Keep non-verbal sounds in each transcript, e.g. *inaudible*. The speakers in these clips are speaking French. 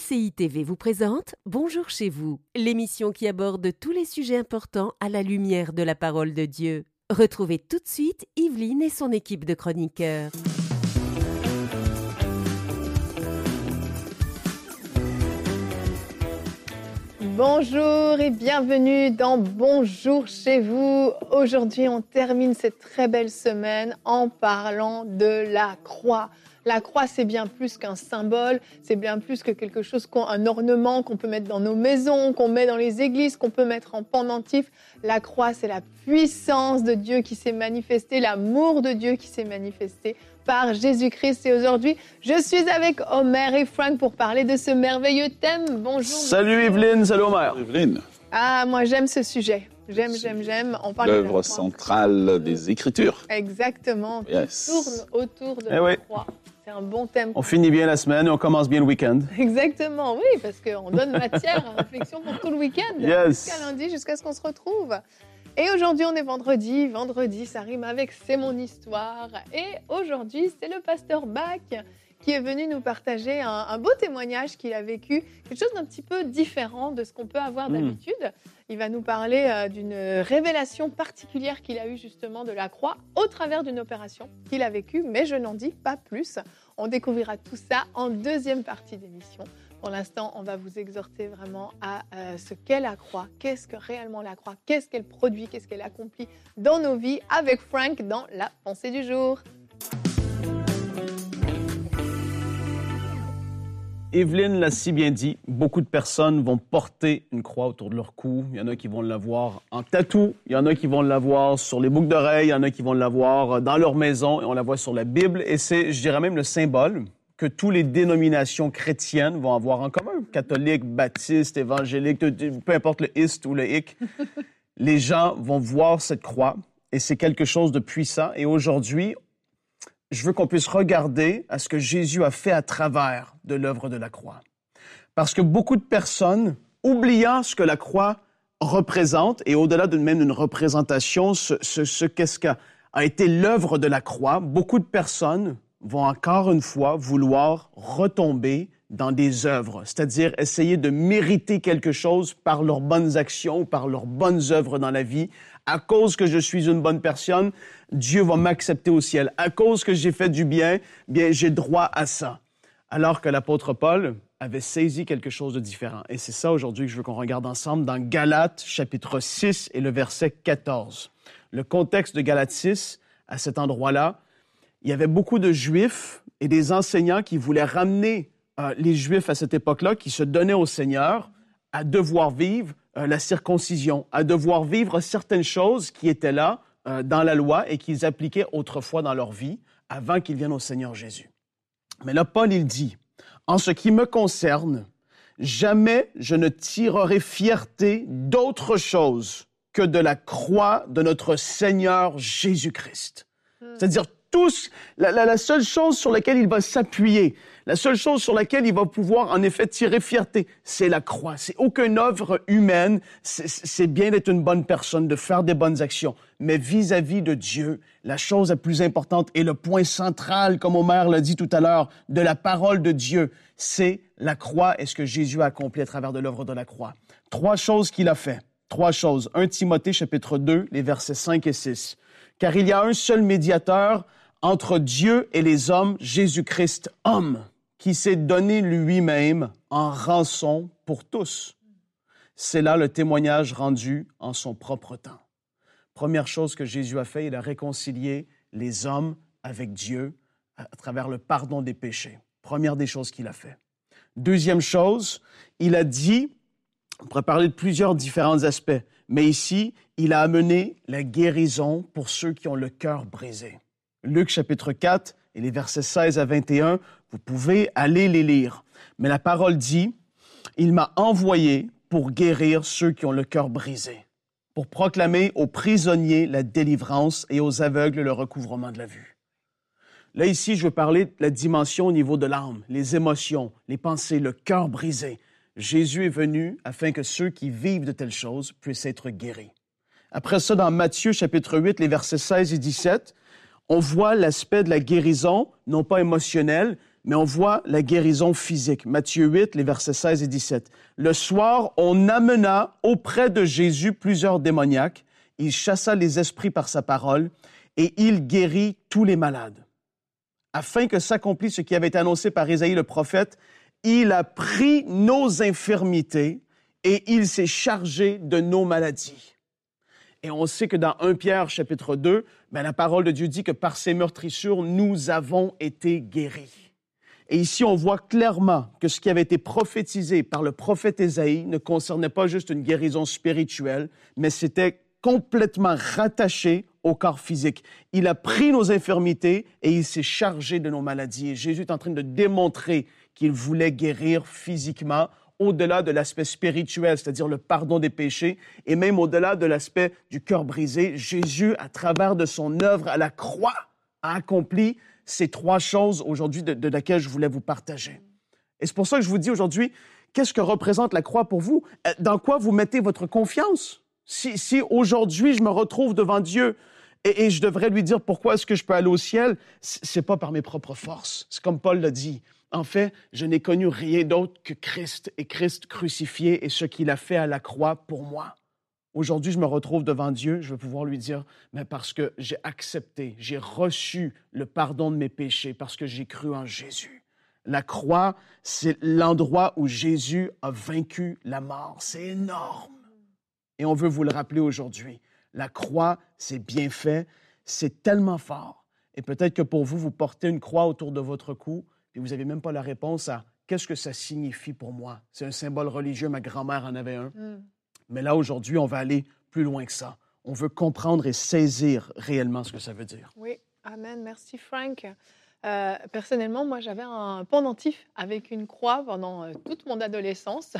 MCI TV vous présente Bonjour chez vous, l'émission qui aborde tous les sujets importants à la lumière de la parole de Dieu. Retrouvez tout de suite Yveline et son équipe de chroniqueurs. Bonjour et bienvenue dans Bonjour chez vous. Aujourd'hui, on termine cette très belle semaine en parlant de la croix. La croix, c'est bien plus qu'un symbole, c'est bien plus que quelque chose, un ornement qu'on peut mettre dans nos maisons, qu'on met dans les églises, qu'on peut mettre en pendentif. La croix, c'est la puissance de Dieu qui s'est manifestée, l'amour de Dieu qui s'est manifesté par Jésus-Christ. Et aujourd'hui, je suis avec Omer et Frank pour parler de ce merveilleux thème. Bonjour. Salut Evelyne, salut Omer. Evelyne. Ah, moi j'aime ce sujet. J'aime, j'aime, j'aime. On parle L'œuvre centrale des Écritures. Exactement. Yes. tourne autour de eh la oui. croix. C'est un bon thème. On finit bien la semaine et on commence bien le week-end. Exactement, oui, parce qu'on donne matière à réflexion pour tout le week-end. Yes. Jusqu'à lundi, jusqu'à ce qu'on se retrouve. Et aujourd'hui, on est vendredi. Vendredi, ça rime avec C'est mon histoire. Et aujourd'hui, c'est le pasteur Bach qui est venu nous partager un, un beau témoignage qu'il a vécu, quelque chose d'un petit peu différent de ce qu'on peut avoir Mm. d'habitude. Il va nous parler euh, d'une révélation particulière qu'il a eue justement de la croix au travers d'une opération qu'il a vécue, mais je n'en dis pas plus. On découvrira tout ça en deuxième partie d'émission. Pour l'instant, on va vous exhorter vraiment à euh, ce qu'est la croix, qu'est-ce que réellement la croix, qu'est-ce qu'elle produit, qu'est-ce qu'elle accomplit dans nos vies avec Frank dans la pensée du jour? Evelyne l'a si bien dit, beaucoup de personnes vont porter une croix autour de leur cou. Il y en a qui vont l'avoir en tatou, il y en a qui vont l'avoir sur les boucles d'oreilles, il y en a qui vont l'avoir dans leur maison et on la voit sur la Bible. Et c'est, je dirais même, le symbole que toutes les dénominations chrétiennes vont avoir en commun. Catholique, baptiste, évangélique, peu importe le ist ou le hic. *laughs* les gens vont voir cette croix et c'est quelque chose de puissant. Et aujourd'hui, je veux qu'on puisse regarder à ce que Jésus a fait à travers de l'œuvre de la croix. Parce que beaucoup de personnes, oubliant ce que la croix représente, et au-delà de même d'une représentation, ce, ce, ce qu'est-ce qu'a été l'œuvre de la croix, beaucoup de personnes vont encore une fois vouloir retomber dans des œuvres, c'est-à-dire essayer de mériter quelque chose par leurs bonnes actions ou par leurs bonnes œuvres dans la vie. À cause que je suis une bonne personne, Dieu va m'accepter au ciel. À cause que j'ai fait du bien, bien j'ai droit à ça. Alors que l'apôtre Paul avait saisi quelque chose de différent. Et c'est ça aujourd'hui que je veux qu'on regarde ensemble dans Galates chapitre 6 et le verset 14. Le contexte de Galates 6, à cet endroit-là, il y avait beaucoup de Juifs et des enseignants qui voulaient ramener euh, les Juifs à cette époque-là, qui se donnaient au Seigneur, à devoir vivre euh, la circoncision, à devoir vivre certaines choses qui étaient là euh, dans la loi et qu'ils appliquaient autrefois dans leur vie avant qu'ils viennent au Seigneur Jésus. Mais là, Paul, il dit, en ce qui me concerne, jamais je ne tirerai fierté d'autre chose que de la croix de notre Seigneur Jésus-Christ. C'est-à-dire tous, la, la, la, seule chose sur laquelle il va s'appuyer, la seule chose sur laquelle il va pouvoir en effet tirer fierté, c'est la croix. C'est aucune œuvre humaine. C'est bien d'être une bonne personne, de faire des bonnes actions. Mais vis-à-vis -vis de Dieu, la chose la plus importante et le point central, comme Omer l'a dit tout à l'heure, de la parole de Dieu, c'est la croix et ce que Jésus a accompli à travers de l'œuvre de la croix. Trois choses qu'il a fait. Trois choses. 1 Timothée chapitre 2, les versets 5 et 6. Car il y a un seul médiateur entre Dieu et les hommes, Jésus-Christ, homme, qui s'est donné lui-même en rançon pour tous. C'est là le témoignage rendu en son propre temps. Première chose que Jésus a fait, il a réconcilié les hommes avec Dieu à travers le pardon des péchés. Première des choses qu'il a fait. Deuxième chose, il a dit, on pourrait parler de plusieurs différents aspects, mais ici, il a amené la guérison pour ceux qui ont le cœur brisé. Luc chapitre 4 et les versets 16 à 21, vous pouvez aller les lire. Mais la parole dit, Il m'a envoyé pour guérir ceux qui ont le cœur brisé, pour proclamer aux prisonniers la délivrance et aux aveugles le recouvrement de la vue. Là, ici, je veux parler de la dimension au niveau de l'âme, les émotions, les pensées, le cœur brisé. Jésus est venu afin que ceux qui vivent de telles choses puissent être guéris. Après ça, dans Matthieu chapitre 8, les versets 16 et 17, on voit l'aspect de la guérison, non pas émotionnelle, mais on voit la guérison physique. Matthieu 8, les versets 16 et 17. Le soir, on amena auprès de Jésus plusieurs démoniaques. Il chassa les esprits par sa parole et il guérit tous les malades. Afin que s'accomplisse ce qui avait été annoncé par Isaïe le prophète, il a pris nos infirmités et il s'est chargé de nos maladies. Et on sait que dans 1 Pierre chapitre 2, ben, la parole de Dieu dit que par ses meurtrissures, nous avons été guéris. Et ici, on voit clairement que ce qui avait été prophétisé par le prophète Ésaïe ne concernait pas juste une guérison spirituelle, mais c'était complètement rattaché au corps physique. Il a pris nos infirmités et il s'est chargé de nos maladies. Et Jésus est en train de démontrer qu'il voulait guérir physiquement au-delà de l'aspect spirituel, c'est-à-dire le pardon des péchés, et même au-delà de l'aspect du cœur brisé. Jésus, à travers de son œuvre à la croix, a accompli ces trois choses aujourd'hui de, laquelle je voulais vous partager. Et c'est pour ça que je vous dis aujourd'hui, qu'est-ce que représente la croix pour vous? Euh, dans quoi vous mettez votre confiance? Si, si aujourd'hui je me retrouve devant Dieu et, et je devrais lui dire pourquoi est-ce que je peux aller au ciel, c'est pas par mes propres forces. C'est comme Paul l'a dit. En fait, je n'ai connu rien d'autre que Christ et Christ crucifié et ce qu'il a fait à la croix pour moi. Aujourd'hui, je me retrouve devant Dieu, je vais pouvoir lui dire, mais parce que j'ai accepté, j'ai reçu le pardon de mes péchés, parce que j'ai cru en Jésus. La croix, c'est l'endroit où Jésus a vaincu la mort. C'est énorme. Et on veut vous le rappeler aujourd'hui. La croix, c'est bien fait, c'est tellement fort. Et peut-être que pour vous, vous portez une croix autour de votre cou, et vous n'avez même pas la réponse à qu'est-ce que ça signifie pour moi? C'est un symbole religieux, ma grand-mère en avait un. Mm. Mais là, aujourd'hui, on va aller plus loin que ça. On veut comprendre et saisir réellement ce que ça veut dire. Oui, Amen. Merci, Frank. Euh, personnellement, moi, j'avais un pendentif avec une croix pendant euh, toute mon adolescence.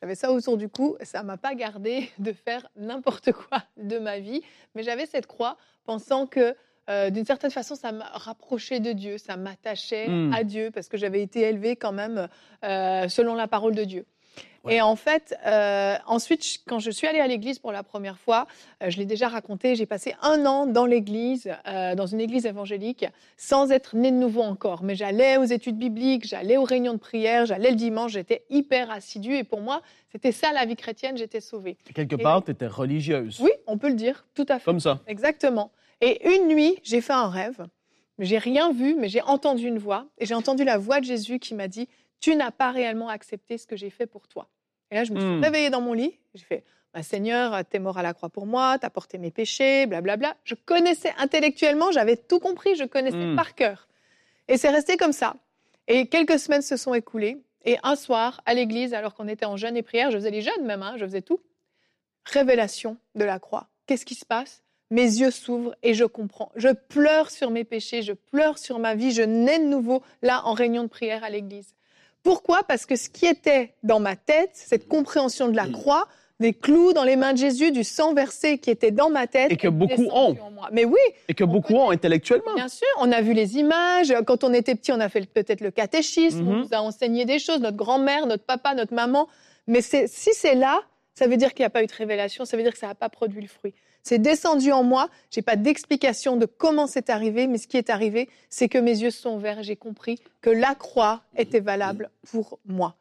J'avais ça autour du cou. Ça m'a pas gardé de faire n'importe quoi de ma vie, mais j'avais cette croix pensant que euh, d'une certaine façon, ça m'a rapproché de Dieu, ça m'attachait hmm. à Dieu parce que j'avais été élevée quand même selon la parole de Dieu. Et en fait, euh, ensuite, quand je suis allée à l'église pour la première fois, euh, je l'ai déjà raconté, j'ai passé un an dans l'église, euh, dans une église évangélique, sans être née de nouveau encore. Mais j'allais aux études bibliques, j'allais aux réunions de prière, j'allais le dimanche, j'étais hyper assidue. Et pour moi, c'était ça la vie chrétienne, j'étais sauvée. quelque part, tu étais religieuse. Oui, on peut le dire, tout à fait. Comme ça. Exactement. Et une nuit, j'ai fait un rêve. J'ai rien vu, mais j'ai entendu une voix. Et j'ai entendu la voix de Jésus qui m'a dit tu n'as pas réellement accepté ce que j'ai fait pour toi. Et là, je me suis mmh. réveillée dans mon lit. J'ai fait, bah, Seigneur, t'es mort à la croix pour moi, t'as porté mes péchés, blablabla. Je connaissais intellectuellement, j'avais tout compris, je connaissais mmh. par cœur. Et c'est resté comme ça. Et quelques semaines se sont écoulées. Et un soir, à l'église, alors qu'on était en jeûne et prière, je faisais les jeûnes même, hein, je faisais tout. Révélation de la croix. Qu'est-ce qui se passe? Mes yeux s'ouvrent et je comprends. Je pleure sur mes péchés, je pleure sur ma vie, je nais de nouveau là en réunion de prière à l'église. Pourquoi? Parce que ce qui était dans ma tête, cette compréhension de la mm. croix, des clous dans les mains de Jésus, du sang versé qui était dans ma tête. Et que beaucoup ont. Mais oui. Et que beaucoup ont intellectuellement. Bien sûr, on a vu les images. Quand on était petit, on a fait peut-être le catéchisme, on mm-hmm. nous a enseigné des choses, notre grand-mère, notre papa, notre maman. Mais si c'est là, ça veut dire qu'il n'y a pas eu de révélation, ça veut dire que ça n'a pas produit le fruit. C'est descendu en moi. J'ai pas d'explication de comment c'est arrivé, mais ce qui est arrivé, c'est que mes yeux sont ouverts et j'ai compris que la croix était valable pour moi.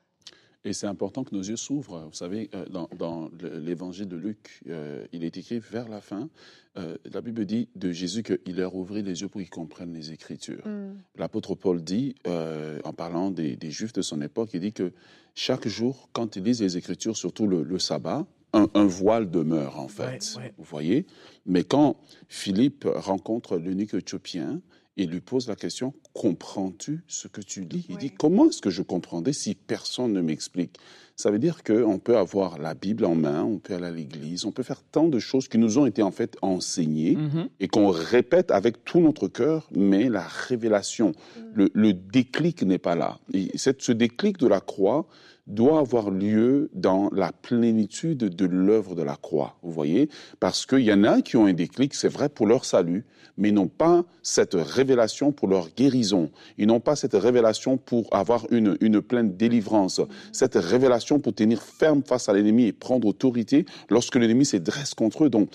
Et c'est important que nos yeux s'ouvrent. Vous savez, euh, dans, l'évangile de Luc, euh, il est écrit vers la fin, euh, la Bible dit de Jésus qu'il leur ouvrit les yeux pour qu'ils comprennent les Écritures. Mm. L'apôtre Paul dit, en parlant des, Juifs de son époque, il dit que chaque jour, quand ils lisent les Écritures, surtout le sabbat, un, voile demeure, en fait. Vous voyez Mais quand Philippe rencontre l'unique éthiopien, il lui pose la question Comprends-tu ce que tu lis? Il dit Comment est-ce que je comprendrais si personne ne m'explique? Ça veut dire qu'on peut avoir la Bible en main, on peut aller à l'église, on peut faire tant de choses qui nous ont été en fait enseignées mm-hmm. et qu'on répète avec tout notre cœur, mais la révélation, mm. le, déclic n'est pas là. Et ce déclic de la croix, doit avoir lieu dans la plénitude de l'œuvre de la croix, vous voyez? Parce qu'il y en a qui ont un déclic, c'est vrai, pour leur salut, mais n'ont pas cette révélation pour leur guérison. Ils n'ont pas cette révélation pour avoir une, une pleine délivrance, cette révélation pour tenir ferme face à l'ennemi et prendre autorité lorsque l'ennemi se dresse contre eux. Donc,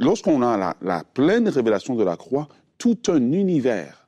lorsqu'on a la, la pleine révélation de la croix, tout un univers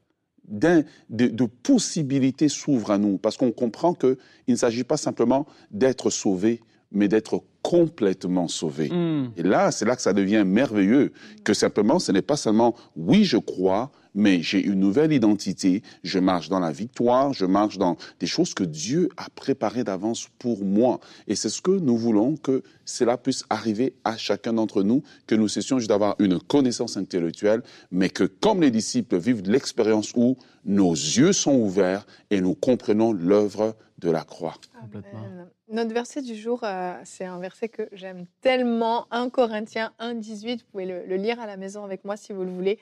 de, de, possibilités s'ouvrent à nous, parce qu'on comprend qu'il ne s'agit pas simplement d'être sauvé, mais d'être complètement sauvé. Hmm. Et là, c'est là que ça devient merveilleux, que simplement, ce n'est pas seulement oui, je crois, mais j'ai une nouvelle identité, je marche dans la victoire, je marche dans des choses que Dieu a préparées d'avance pour moi. Et c'est ce que nous voulons que cela puisse arriver à chacun d'entre nous, que nous cessions juste d'avoir une connaissance intellectuelle, mais que comme les disciples vivent l'expérience où nos yeux sont ouverts et nous comprenons l'œuvre de la croix. Notre verset du jour, euh, c'est un verset que j'aime tellement, 1 Corinthiens 1, 18. Vous pouvez le, lire à la maison avec moi si vous le voulez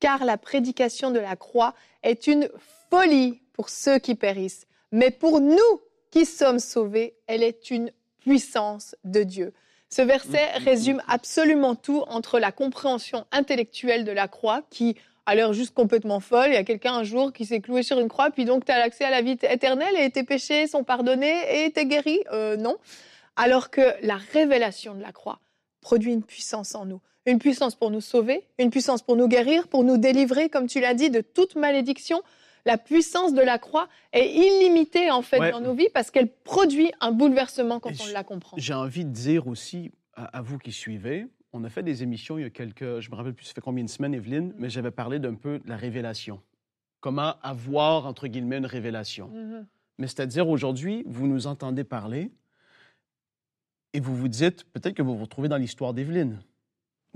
car la prédication de la croix est une folie pour ceux qui périssent. Mais pour nous qui sommes sauvés, elle est une puissance de Dieu. Ce verset mm, mm, résume absolument tout entre la compréhension intellectuelle de la croix, qui a l'air juste complètement folle. Il y a quelqu'un un jour qui s'est cloué sur une croix, puis donc tu as l'accès à la vie éternelle et tes péchés sont pardonnés et tu es guéri? Euh, non. Alors que la révélation de la croix produit une puissance en nous une puissance pour nous sauver, une puissance pour nous guérir, pour nous délivrer, comme tu l'as dit, de toute malédiction. La puissance de la croix est illimitée en fait dans nos vies parce qu'elle produit un bouleversement quand on la comprend. J'ai envie de dire aussi à, vous qui suivez, on a fait des émissions il y a quelques, je me rappelle plus, ça fait combien de semaines, Evelyne, mais j'avais parlé d'un peu de la révélation. Comment avoir, entre guillemets, une révélation. Mm-hmm. Mais c'est-à-dire, aujourd'hui, vous nous entendez parler et vous vous dites, peut-être que vous vous retrouvez dans l'histoire d'Evelyne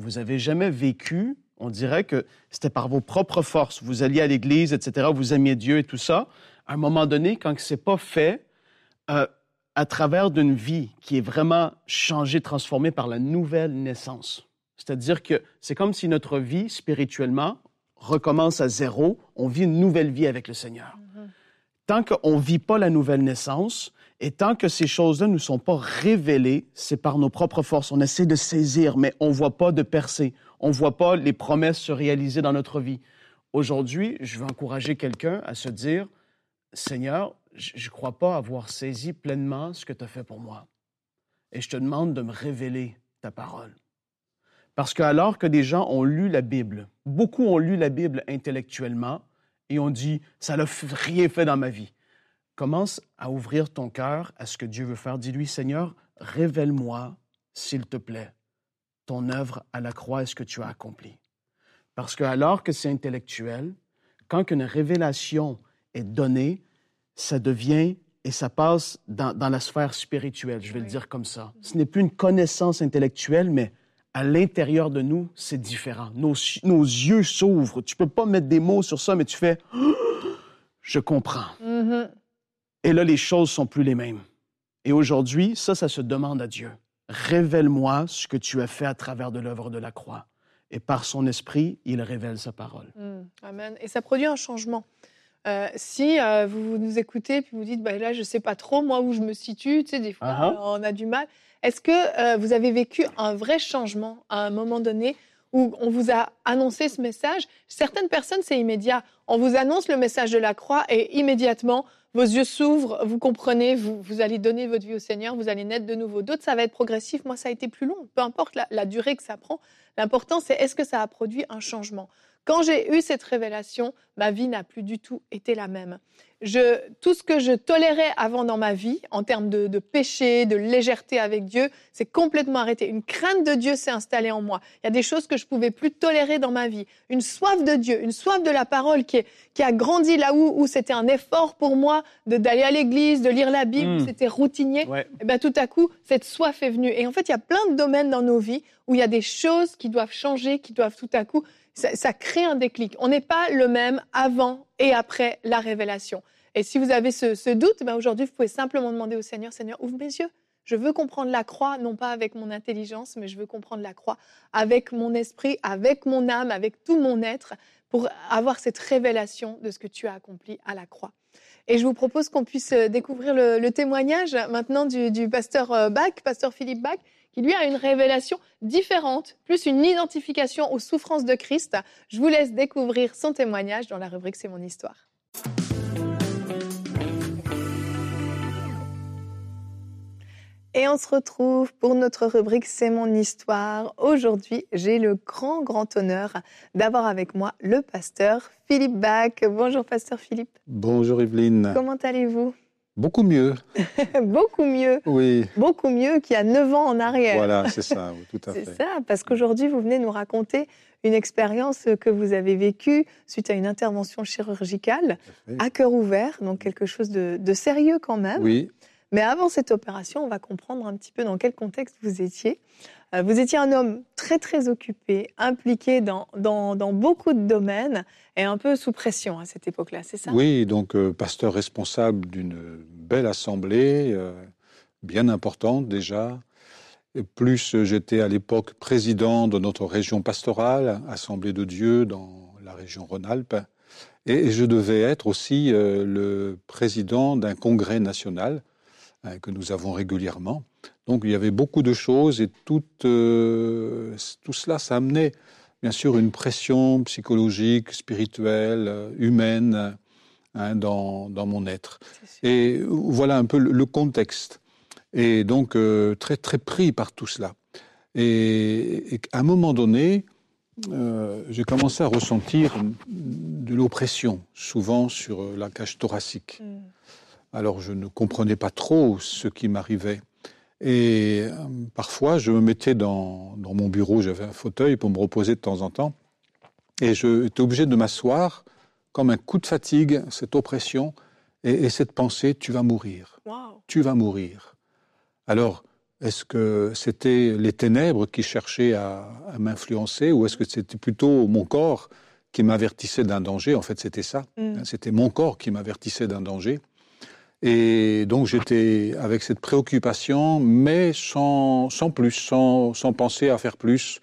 vous avez jamais vécu, on dirait que c'était par vos propres forces. Vous alliez à l'église, etc., vous aimiez Dieu et tout ça. À un moment donné, quand ce n'est pas fait euh, à travers d'une vie qui est vraiment changée, transformée par la nouvelle naissance. C'est-à-dire que c'est comme si notre vie spirituellement recommence à zéro, on vit une nouvelle vie avec le Seigneur. Tant qu'on ne vit pas la nouvelle naissance, et tant que ces choses-là ne sont pas révélées, c'est par nos propres forces. On essaie de saisir, mais on ne voit pas de percée. On ne voit pas les promesses se réaliser dans notre vie. Aujourd'hui, je veux encourager quelqu'un à se dire, Seigneur, je ne crois pas avoir saisi pleinement ce que tu as fait pour moi. Et je te demande de me révéler ta parole. Parce que alors que des gens ont lu la Bible, beaucoup ont lu la Bible intellectuellement et ont dit, ça n'a rien fait dans ma vie. Commence à ouvrir ton cœur à ce que Dieu veut faire. Dis-lui, Seigneur, révèle-moi, s'il te plaît, ton œuvre à la croix et ce que tu as accompli. Parce que alors que c'est intellectuel, quand une révélation est donnée, ça devient et ça passe dans, la sphère spirituelle, je vais le dire comme ça. Ce n'est plus une connaissance intellectuelle, mais à l'intérieur de nous, c'est différent. Nos, nos yeux s'ouvrent. Tu peux pas mettre des mots sur ça, mais tu fais, *gasps* je comprends. Mm-hmm. Et là, les choses sont plus les mêmes. Et aujourd'hui, ça, ça se demande à Dieu. Révèle-moi ce que tu as fait à travers de l'œuvre de la croix. Et par son esprit, il révèle sa parole. Hmm, amen. Et ça produit un changement. Euh, si euh, vous nous écoutez puis vous dites, bah, là, je ne sais pas trop, moi, où je me situe, tu sais, des fois, uh-huh. on a du mal. Est-ce que euh, vous avez vécu un vrai changement à un moment donné où on vous a annoncé ce message? Certaines personnes, c'est immédiat. On vous annonce le message de la croix et immédiatement, vos yeux s'ouvrent, vous comprenez, vous, allez donner votre vie au Seigneur, vous allez naître de nouveau. D'autres, ça va être progressif. Moi, ça a été plus long. Peu importe la durée que ça prend. L'important, c'est est-ce que ça a produit un changement? Quand j'ai eu cette révélation, ma vie n'a plus du tout été la même. Je, tout ce que je tolérais avant dans ma vie, en termes de, péché, de légèreté avec Dieu, c'est complètement arrêté. Une crainte de Dieu s'est installée en moi. Il y a des choses que je pouvais plus tolérer dans ma vie. Une soif de Dieu, une soif de la parole qui, qui a grandi là où, où c'était un effort pour moi d'aller à l'église, de lire la Bible, hmm. c'était routinier. Et eh ben tout à coup, cette soif est venue. Et en fait, il y a plein de domaines dans nos vies où il y a des choses qui doivent changer, qui doivent tout à coup ça, crée un déclic. On n'est pas le même avant et après la révélation. Et si vous avez ce, doute, ben aujourd'hui, vous pouvez simplement demander au Seigneur, Seigneur, ouvre mes yeux. Je veux comprendre la croix, non pas avec mon intelligence, mais je veux comprendre la croix avec mon esprit, avec mon âme, avec tout mon être, pour avoir cette révélation de ce que tu as accompli à la croix. Et je vous propose qu'on puisse découvrir le, témoignage maintenant du, du pasteur euh, Bach, pasteur Philippe Bach, qui lui a une révélation différente, plus une identification aux souffrances de Christ. Je vous laisse découvrir son témoignage dans la rubrique C'est mon histoire. Et on se retrouve pour notre rubrique C'est mon histoire. Aujourd'hui, j'ai le grand, grand honneur d'avoir avec moi le pasteur Philippe Bach. Bonjour, pasteur Philippe. Bonjour, Evelyne. Comment allez-vous? Beaucoup mieux. *laughs* Beaucoup mieux. Oui. Beaucoup mieux qu'il y a 9 ans en arrière. Voilà, c'est ça, oui, tout à fait. C'est ça, parce qu'aujourd'hui, vous venez nous raconter une expérience que vous avez vécue suite à une intervention chirurgicale à cœur ouvert, donc quelque chose de, de sérieux quand même. Oui. Mais avant cette opération, on va comprendre un petit peu dans quel contexte vous étiez. Euh, vous étiez un homme très très occupé, impliqué dans, dans, beaucoup de domaines et un peu sous pression à cette époque-là, c'est ça? Oui, donc euh, pasteur responsable d'une belle assemblée, euh, bien importante déjà. Plus j'étais à l'époque président de notre région pastorale, Assemblée de Dieu dans la région Rhône-Alpes. Et je devais être aussi le président d'un congrès national hein, que nous avons régulièrement. Donc il y avait beaucoup de choses et tout, euh, tout cela, ça amenait bien sûr une pression psychologique, spirituelle, euh, humaine hein, dans, dans, mon être. Et voilà un peu le, le contexte. Et donc euh, très très pris par tout cela. Et, et à un moment donné, euh, j'ai commencé à ressentir de l'oppression, souvent sur la cage thoracique. Mm. Alors je ne comprenais pas trop ce qui m'arrivait. Et euh, parfois, je me mettais dans, dans mon bureau, j'avais un fauteuil pour me reposer de temps en temps, et j'étais obligé de m'asseoir comme un coup de fatigue, cette oppression, et, et cette pensée, tu vas mourir, wow. tu vas mourir. Alors, est-ce que c'était les ténèbres qui cherchaient à, à m'influencer, ou est-ce que c'était plutôt mon corps qui m'avertissait d'un danger? En fait, c'était ça. Mm. C'était mon corps qui m'avertissait d'un danger. Et donc j'étais avec cette préoccupation, mais sans, sans plus, sans, sans, penser à faire plus,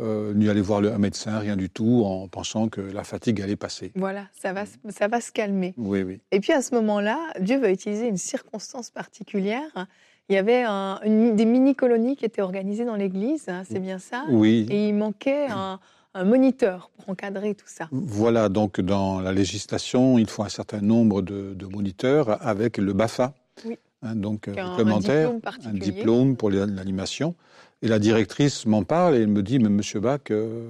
euh, ni aller voir le, un médecin, rien du tout, en pensant que la fatigue allait passer. Voilà, ça va, ça va se calmer. Oui, oui. Et puis à ce moment-là, Dieu va utiliser une circonstance particulière. Il y avait un, une, des mini-colonies qui étaient organisées dans l'église, hein, c'est bien ça? Oui. Et il manquait un un moniteur pour encadrer tout ça. Voilà, donc dans la législation, il faut un certain nombre de, de moniteurs avec le BAFA, oui. hein, donc un, complémentaire, un diplôme, un diplôme pour l'animation. Et la directrice m'en parle et elle me dit, mais Monsieur Bach, euh,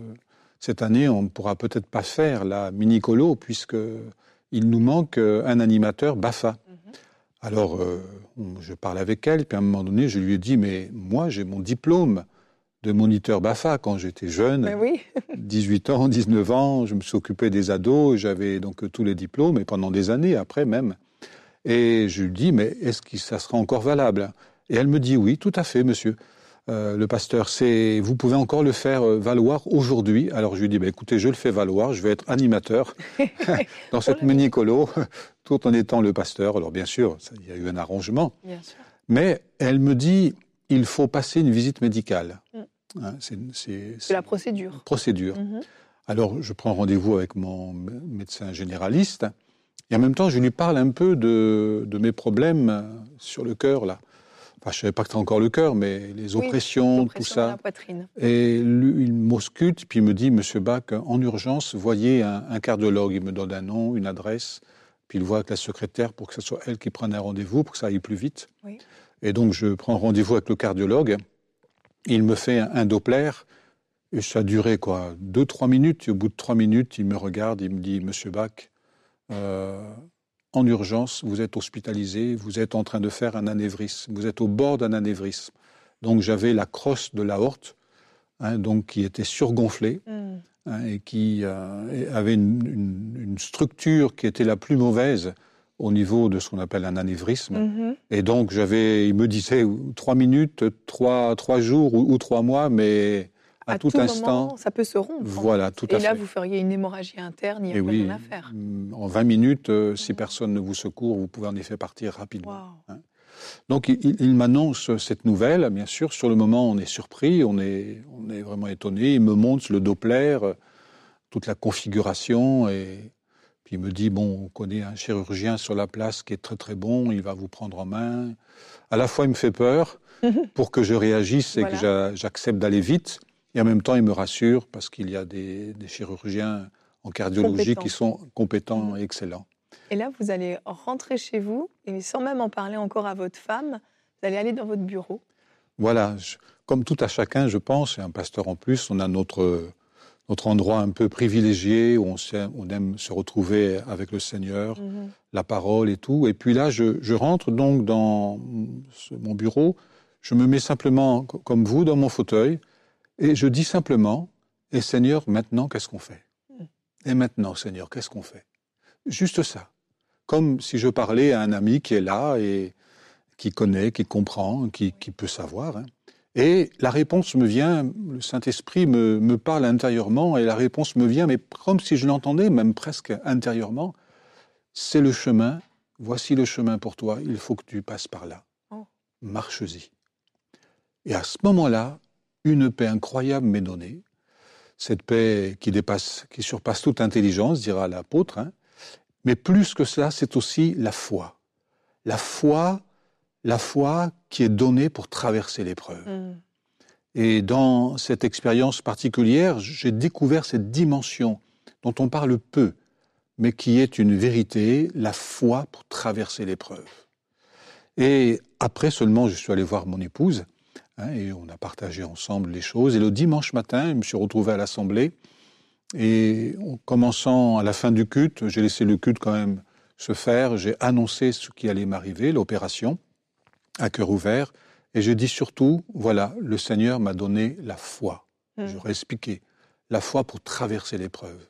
cette année, on ne pourra peut-être pas faire la mini-colo puisque il nous manque un animateur BAFA. Mm -hmm. Alors, euh, je parle avec elle, puis à un moment donné, je lui ai dit, mais moi, j'ai mon diplôme de moniteur BAFA quand j'étais jeune, oui. *laughs* 18 ans, 19 ans, je me suis occupé des ados, j'avais donc tous les diplômes, et pendant des années après même. Et je lui dis, mais est-ce que ça sera encore valable? Et elle me dit, oui, tout à fait, monsieur. Euh, le pasteur, c'est vous pouvez encore le faire valoir aujourd'hui. Alors je lui dis, bah, écoutez, je le fais valoir, je vais être animateur *laughs* *laughs* dans cette mini-colo, tout en étant le pasteur. Alors bien sûr, il y a eu un arrangement. Mais elle me dit, il faut passer une visite médicale. Mm. Hein, c'est la procédure. Procédure. -hmm. Alors, je prends rendez-vous avec mon médecin généraliste et en même temps, je lui parle un peu de, de mes problèmes sur le cœur, là. Enfin, je ne savais pas que c'était encore le cœur, mais les oppressions, oui, tout ça. La poitrine. Et lui, il m'auscute, puis il me dit, Monsieur Bach, en urgence, voyez un, un, cardiologue. Il me donne un nom, une adresse, puis il voit avec la secrétaire pour que ce soit elle qui prenne un rendez-vous, pour que ça aille plus vite. Oui. Et donc, je prends rendez-vous avec le cardiologue. Il me fait un, un Doppler. Et ça a duré quoi Deux, trois minutes. Et au bout de trois minutes, il me regarde, il me dit Monsieur Bach, euh, en urgence, vous êtes hospitalisé, vous êtes en train de faire un anévrisme, vous êtes au bord d'un anévrisme. Donc j'avais la crosse de l'aorte, hein, donc qui était surgonflée Mm. hein, et qui euh, avait une, une, une, structure qui était la plus mauvaise au niveau de ce qu'on appelle un anévrisme. Mm -hmm. Et donc j'avais, il me disait trois minutes, trois, trois jours ou, ou trois mois, mais à, à tout, tout, instant, moment, ça peut se rompre. Voilà, tout Et à là, fait. vous feriez une hémorragie interne, il n'y a oui, rien à faire. En 20 minutes, euh, si mmh. personne ne vous secourt, vous pouvez en effet partir rapidement. Wow. Hein. Donc, il, il m'annonce cette nouvelle, bien sûr. Sur le moment, on est surpris, on est, on est vraiment étonné. Il me montre le Doppler, euh, toute la configuration, et il me dit bon, on connaît un chirurgien sur la place qui est très très bon, il va vous prendre en main. À la fois, il me fait peur *laughs* pour que je réagisse et voilà. que j'accepte d'aller vite. Et en même temps, il me rassure parce qu'il y a des, des, chirurgiens en cardiologie qui sont compétents Mmh. et excellents. Et là, vous allez rentrer chez vous, et sans même en parler encore à votre femme, Vous allez aller dans votre bureau. Voilà, comme tout à chacun, je pense, et un pasteur en plus, on a notre, notre endroit un peu privilégié où on, aime se retrouver avec le Seigneur, mm-hmm. la parole et tout. Et puis là, je, je rentre donc dans mon bureau, je me mets simplement, comme vous, dans mon fauteuil, et je dis simplement, et Seigneur, maintenant, qu'est-ce qu'on fait? Et maintenant, Seigneur, qu'est-ce qu'on fait? Juste ça. Comme si je parlais à un ami qui est là et qui connaît, qui comprend, qui, qui peut savoir. Hein. Et la réponse me vient, le Saint-Esprit me, me, parle intérieurement, et la réponse me vient, mais comme si je l'entendais, même presque intérieurement. C'est le chemin, voici le chemin pour toi, il faut que tu passes par là. Oh. Marche-y. Et à ce moment-là, une paix incroyable m'est donnée, cette paix qui dépasse, qui surpasse toute intelligence, dira l'apôtre. Hein. Mais plus que cela, c'est aussi la foi. La foi la foi qui est donnée pour traverser l'épreuve. Mm. Et dans cette expérience particulière, j'ai découvert cette dimension dont on parle peu, mais qui est une vérité, la foi pour traverser l'épreuve. Et après seulement, je suis allé voir mon épouse, hein, et on a partagé ensemble les choses. Et le dimanche matin, je me suis retrouvé à l'Assemblée, et en commençant à la fin du culte, j'ai laissé le culte quand même se faire, j'ai annoncé ce qui allait m'arriver, l'opération à cœur ouvert. Et je dis surtout, voilà, le Seigneur m'a donné la foi. Hmm. J'aurais expliqué. La foi pour traverser l'épreuve.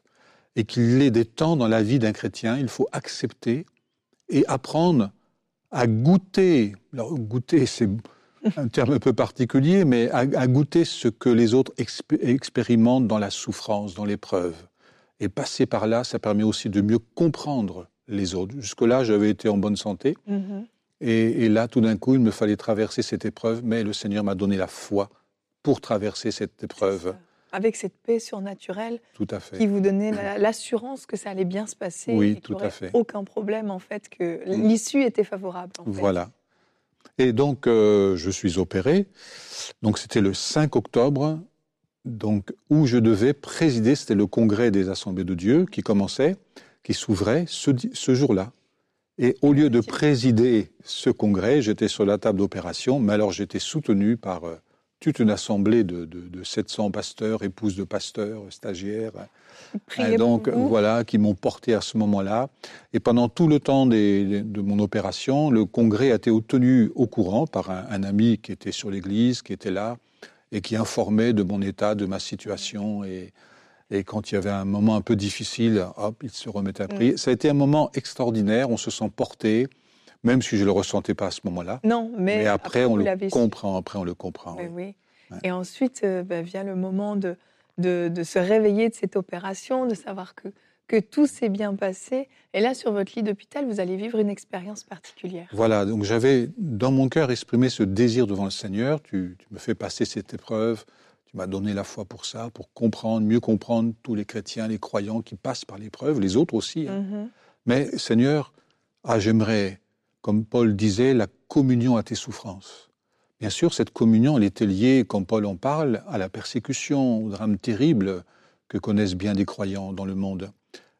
Et qu'il est des temps dans la vie d'un chrétien, il faut accepter et apprendre à goûter. Alors, goûter, c'est un terme un peu particulier, mais à, goûter ce que les autres expérimentent dans la souffrance, dans l'épreuve. Et passer par là, ça permet aussi de mieux comprendre les autres. Jusque-là, j'avais été en bonne santé. Mm-hmm. Et, là, tout d'un coup, il me fallait traverser cette épreuve, mais le Seigneur m'a donné la foi pour traverser cette épreuve. Avec cette paix surnaturelle tout à fait. qui vous donnait l'assurance que ça allait bien se passer oui, et tout à fait. aucun problème, en fait, que l'issue était favorable. Voilà. Et donc, euh, je suis opéré. Donc, c'était le 5 octobre, donc, où je devais présider, c'était le congrès des assemblées de Dieu qui commençait, qui s'ouvrait ce, ce jour-là. Et au lieu de présider ce congrès, j'étais sur la table d'opération, mais alors j'étais soutenu par euh, toute une assemblée de, 700 pasteurs, épouses de pasteurs, stagiaires. Et donc voilà, qui m'ont porté à ce moment-là. Et pendant tout le temps de mon opération, le congrès a été tenu au courant par un, ami qui était sur l'église, qui était là et qui informait de mon état, de ma situation et, et quand il y avait un moment un peu difficile, hop, il se remettait à prier. Mm. Ça a été un moment extraordinaire. On se sent porté, même si je ne le ressentais pas à ce moment-là. Non, mais, après, on le comprend. Après, on le comprend. Oui. Et ensuite euh, bah, vient le moment de, de, se réveiller de cette opération, de savoir que, que tout s'est bien passé. Et là, sur votre lit d'hôpital, vous allez vivre une expérience particulière. Voilà, donc j'avais dans mon cœur exprimé ce désir devant le Seigneur. Tu, tu me fais passer cette épreuve. Tu m'as donné la foi pour ça, pour comprendre, mieux comprendre tous les chrétiens, les croyants qui passent par l'épreuve, les autres aussi. Hein. Mm-hmm. Mais Seigneur, ah, j'aimerais, comme Paul disait, la communion à tes souffrances. Bien sûr, cette communion, elle était liée, comme Paul en parle, à la persécution, au drame terrible que connaissent bien des croyants dans le monde.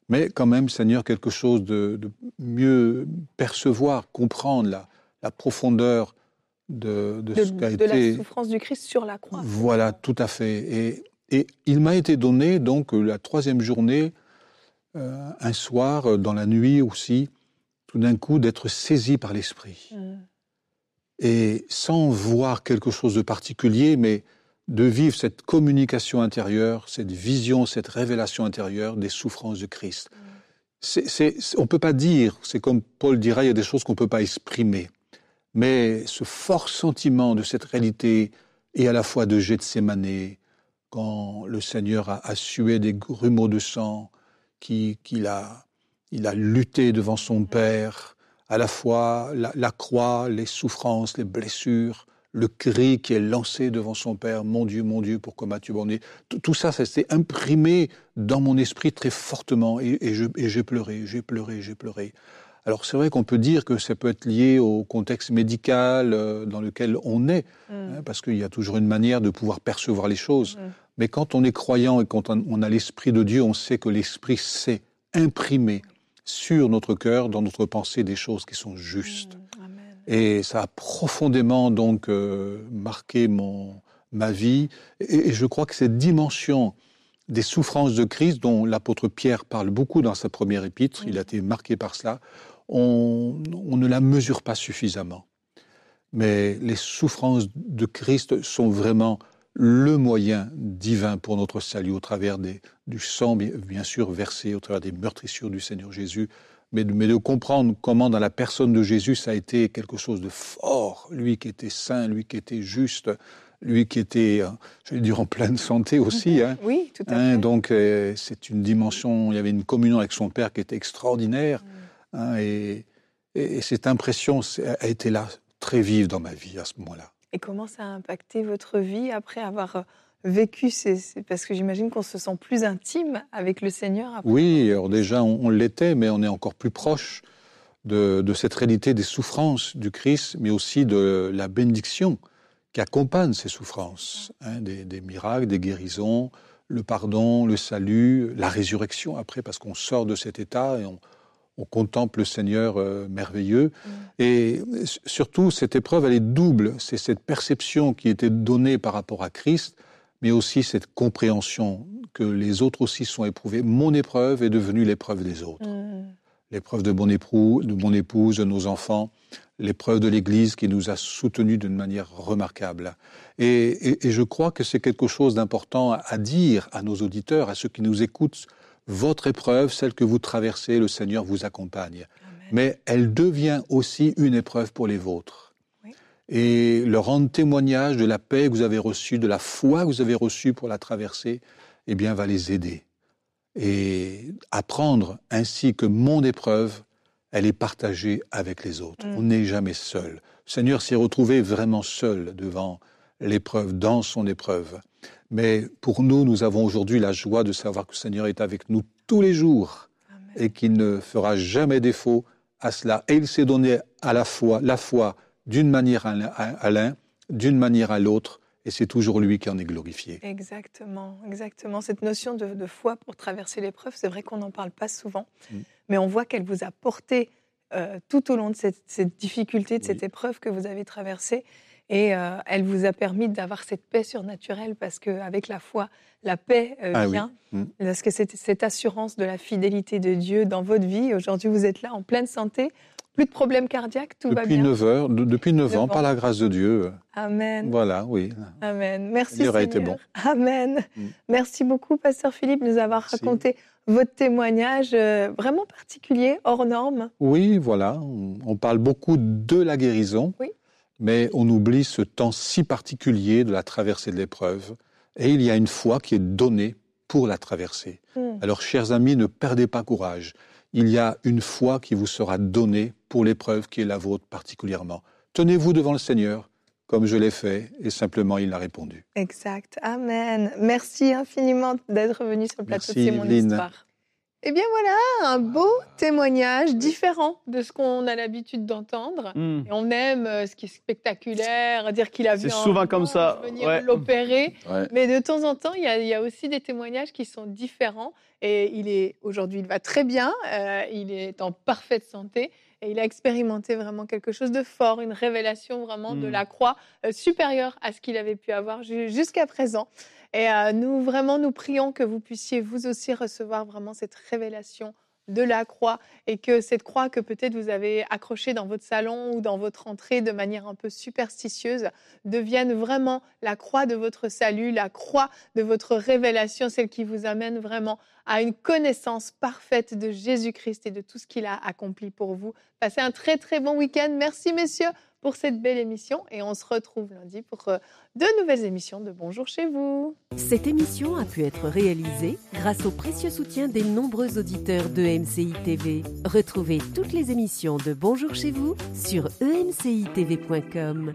Mais quand même, Seigneur, quelque chose de, mieux percevoir, comprendre la, la profondeur de, de, ce qu'a été... la souffrance du Christ sur la croix. Voilà, tout à fait. Et, et il m'a été donné, donc, la troisième journée, euh, un soir, dans la nuit aussi, tout d'un coup, d'être saisi par l'Esprit. Mm. Et sans voir quelque chose de particulier, mais de vivre cette communication intérieure, cette vision, cette révélation intérieure des souffrances de Christ. Mm. on ne peut pas dire, c'est comme Paul dira, il y a des choses qu'on ne peut pas exprimer mais ce fort sentiment de cette réalité est à la fois de Gethsemane, quand le Seigneur a, sué des grumeaux de sang, qu'il a, il a lutté devant son Père, à la fois la, croix, les souffrances, les blessures, le cri qui est lancé devant son Père, mon Dieu, mon Dieu, pourquoi m'as-tu abandonné Tout ça, ça s'est imprimé dans mon esprit très fortement, et, et j'ai pleuré, j'ai pleuré, j'ai pleuré. Alors c'est vrai qu'on peut dire que ça peut être lié au contexte médical euh, dans lequel on est, mm. hein, parce qu'il y a toujours une manière de pouvoir percevoir les choses. Mm. Mais quand on est croyant et quand on a l'Esprit de Dieu, on sait que l'Esprit sait imprimer sur notre cœur, dans notre pensée, des choses qui sont justes. Mm. Et ça a profondément donc euh, marqué mon, ma vie. Et, je crois que cette dimension des souffrances de Christ, dont l'apôtre Pierre parle beaucoup dans sa première épître, il a été marqué par cela, on, on ne la mesure pas suffisamment. Mais les souffrances de Christ sont vraiment le moyen divin pour notre salut au travers des, du sang, bien sûr, versé au travers des meurtrissures du Seigneur Jésus, mais de, mais de, comprendre comment dans la personne de Jésus ça a été quelque chose de fort, lui qui était saint, lui qui était juste, lui qui était, euh, je vais dire, en pleine santé aussi. Hein. Oui, tout à hein, fait. donc euh, c'est une dimension, il y avait une communion avec son Père qui était extraordinaire, mm. hein, et, et cette impression a été là, très vive dans ma vie à ce moment-là. Et comment ça a impacté votre vie après avoir euh, vécu ces, Parce que j'imagine qu'on se sent plus intime avec le Seigneur. Après. Oui, alors déjà on, l'était, mais on est encore plus proche de, de, cette réalité des souffrances du Christ, mais aussi de la bénédiction qui accompagne ces souffrances, hein, des, des, miracles, des guérisons, le pardon, le salut, la résurrection après, parce qu'on sort de cet état et on, on contemple le Seigneur euh, merveilleux. Mm. Et surtout, cette épreuve, elle est double. C'est cette perception qui était donnée par rapport à Christ, mais aussi cette compréhension que les autres aussi sont éprouvés. Mon épreuve est devenue l'épreuve des autres. Mm. L'épreuve de mon époux, de mon épouse, de nos enfants, l'épreuve de l'Église qui nous a soutenus d'une manière remarquable. Et, je crois que c'est quelque chose d'important à dire à nos auditeurs, à ceux qui nous écoutent votre épreuve, celle que vous traversez, le Seigneur vous accompagne. Mais elle devient aussi une épreuve pour les vôtres. Et leur rendre témoignage de la paix que vous avez reçue, de la foi que vous avez reçue pour la traverser, eh bien, va les aider. Et apprendre ainsi que mon épreuve, elle est partagée avec les autres. Mm. On n'est jamais seul. Le Seigneur s'est retrouvé vraiment seul devant l'épreuve, dans son épreuve. Mais pour nous, nous avons aujourd'hui la joie de savoir que le Seigneur est avec nous tous les jours et qu'il ne fera jamais défaut à cela. Et il s'est donné à la foi, la foi d'une manière à l'un, d'une manière à l'autre, et c'est toujours lui qui en est glorifié. Exactement, exactement. Cette notion de, foi pour traverser l'épreuve, c'est vrai qu'on n'en parle pas souvent, mm. Mais on voit qu'elle vous a porté euh, tout au long de cette, difficulté, de cette épreuve que vous avez traversée. Et euh, elle vous a permis d'avoir cette paix surnaturelle parce qu'avec la foi, la paix euh, ah vient. Mm. Parce que c'est cette assurance de la fidélité de Dieu dans votre vie. Aujourd'hui, vous êtes là en pleine santé. Plus de problèmes cardiaques, tout va bien. 9 heures, depuis 9, ans, par la grâce de Dieu. Amen. Voilà, oui. Amen. Merci Seigneur. a été bon. Amen. Mm. Merci beaucoup, Pasteur Philippe, de nous avoir raconté votre témoignage euh, vraiment particulier, hors norme. Oui, voilà. On parle beaucoup de la guérison. Oui mais on oublie ce temps si particulier de la traversée de l'épreuve. Et il y a une foi qui est donnée pour la traverser. Hmm. Alors, chers amis, ne perdez pas courage. Il y a une foi qui vous sera donnée pour l'épreuve qui est la vôtre particulièrement. Tenez-vous devant le Seigneur, comme je l'ai fait, et simplement il a répondu. Exact. Amen. Merci infiniment d'être venu sur le plateau de C'est mon histoire. Eh bien voilà, un beau témoignage différent de ce qu'on a l'habitude d'entendre. Hmm. Et on aime euh, ce qui est spectaculaire, dire qu'il a vu souvent comme ça. venir l'opérer. Mais de temps en temps, il y, a, aussi des témoignages qui sont différents. Et il est aujourd'hui, il va très bien. Euh, il est en parfaite santé. Et il a expérimenté vraiment quelque chose de fort, une révélation vraiment de hmm. la croix euh, supérieure à ce qu'il avait pu avoir jusqu'à présent. Et euh, nous, vraiment, nous prions que vous puissiez vous aussi recevoir vraiment cette révélation de la croix et que cette croix que peut-être vous avez accrochée dans votre salon ou dans votre entrée de manière un peu superstitieuse devienne vraiment la croix de votre salut, la croix de votre révélation, celle qui vous amène vraiment à une connaissance parfaite de Jésus-Christ et de tout ce qu'il a accompli pour vous. Passez un très très bon week-end. Merci messieurs pour cette belle émission et on se retrouve lundi pour euh, de nouvelles émissions de Bonjour chez vous. Cette émission a pu être réalisée grâce au précieux soutien des nombreux auditeurs de MCI. Retrouvez toutes les émissions de Bonjour chez vous sur emcitv.com.